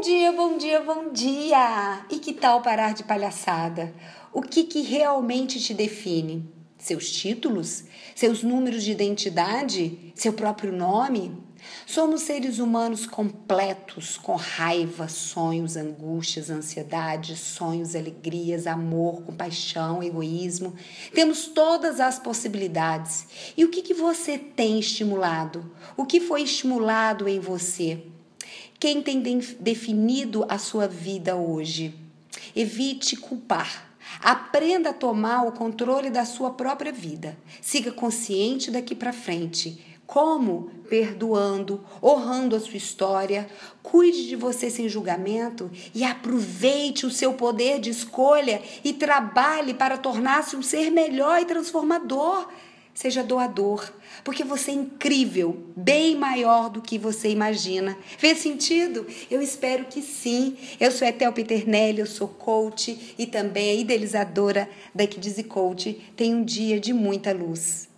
Bom dia, bom dia, bom dia! E que tal parar de palhaçada? O que, que realmente te define? Seus títulos? Seus números de identidade? Seu próprio nome? Somos seres humanos completos, com raiva, sonhos, angústias, ansiedades, sonhos, alegrias, amor, compaixão, egoísmo. Temos todas as possibilidades. E o que, que você tem estimulado? O que foi estimulado em você? Quem tem definido a sua vida hoje? Evite culpar. Aprenda a tomar o controle da sua própria vida. Siga consciente daqui para frente. Como? Perdoando, honrando a sua história. Cuide de você sem julgamento e aproveite o seu poder de escolha e trabalhe para tornar-se um ser melhor e transformador. Seja doador, porque você é incrível, bem maior do que você imagina. Fez sentido? Eu espero que sim. Eu sou Etel Peternelli, eu sou coach e também idealizadora da Kids Coach. Tem um dia de muita luz.